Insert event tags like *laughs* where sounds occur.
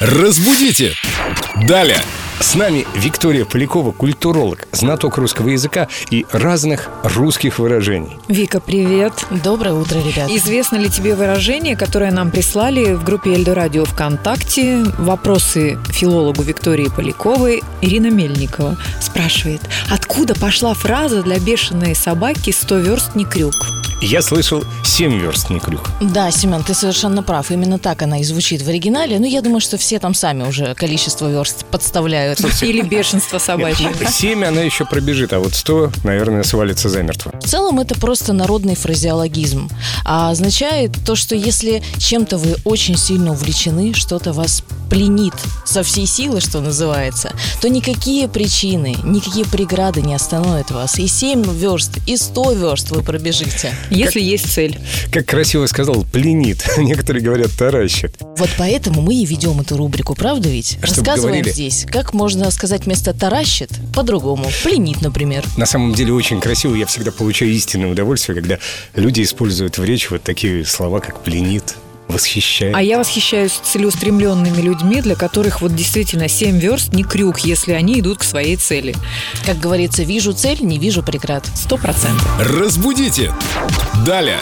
Разбудите! Далее! С нами Виктория Полякова, культуролог, знаток русского языка и разных русских выражений. Вика, привет. Доброе утро, ребят. Известно ли тебе выражение, которое нам прислали в группе Эльдо Радио ВКонтакте? Вопросы филологу Виктории Поляковой. Ирина Мельникова спрашивает, откуда пошла фраза для бешеной собаки «сто верст не крюк»? Я слышал «семь верст не крюк». Да, Семен, ты совершенно прав. Именно так она и звучит в оригинале. Но я думаю, что все там сами уже количество верст подставляют. Или бешенство собачье. Семь она еще пробежит, а вот сто, наверное, свалится замертво. В целом это просто народный фразеологизм. А означает то, что если чем-то вы очень сильно увлечены, что-то вас пленит со всей силы, что называется, то никакие причины, никакие преграды не остановят вас. И 7 верст, и 100 верст вы пробежите. Если есть цель. Как красиво сказал, пленит. *laughs* Некоторые говорят, таращит. Вот поэтому мы и ведем эту рубрику, правда ведь? Чтобы Рассказываем говорили. здесь, как можно сказать вместо таращит по-другому. Пленит, например. На самом деле очень красиво. Я всегда получаю истинное удовольствие, когда люди используют в речи вот такие слова, как пленит, восхищает. А я восхищаюсь целеустремленными людьми, для которых вот действительно 7 верст не крюк, если они идут к своей цели. Как говорится, вижу цель, не вижу преград. Сто процентов. Разбудите! Далее!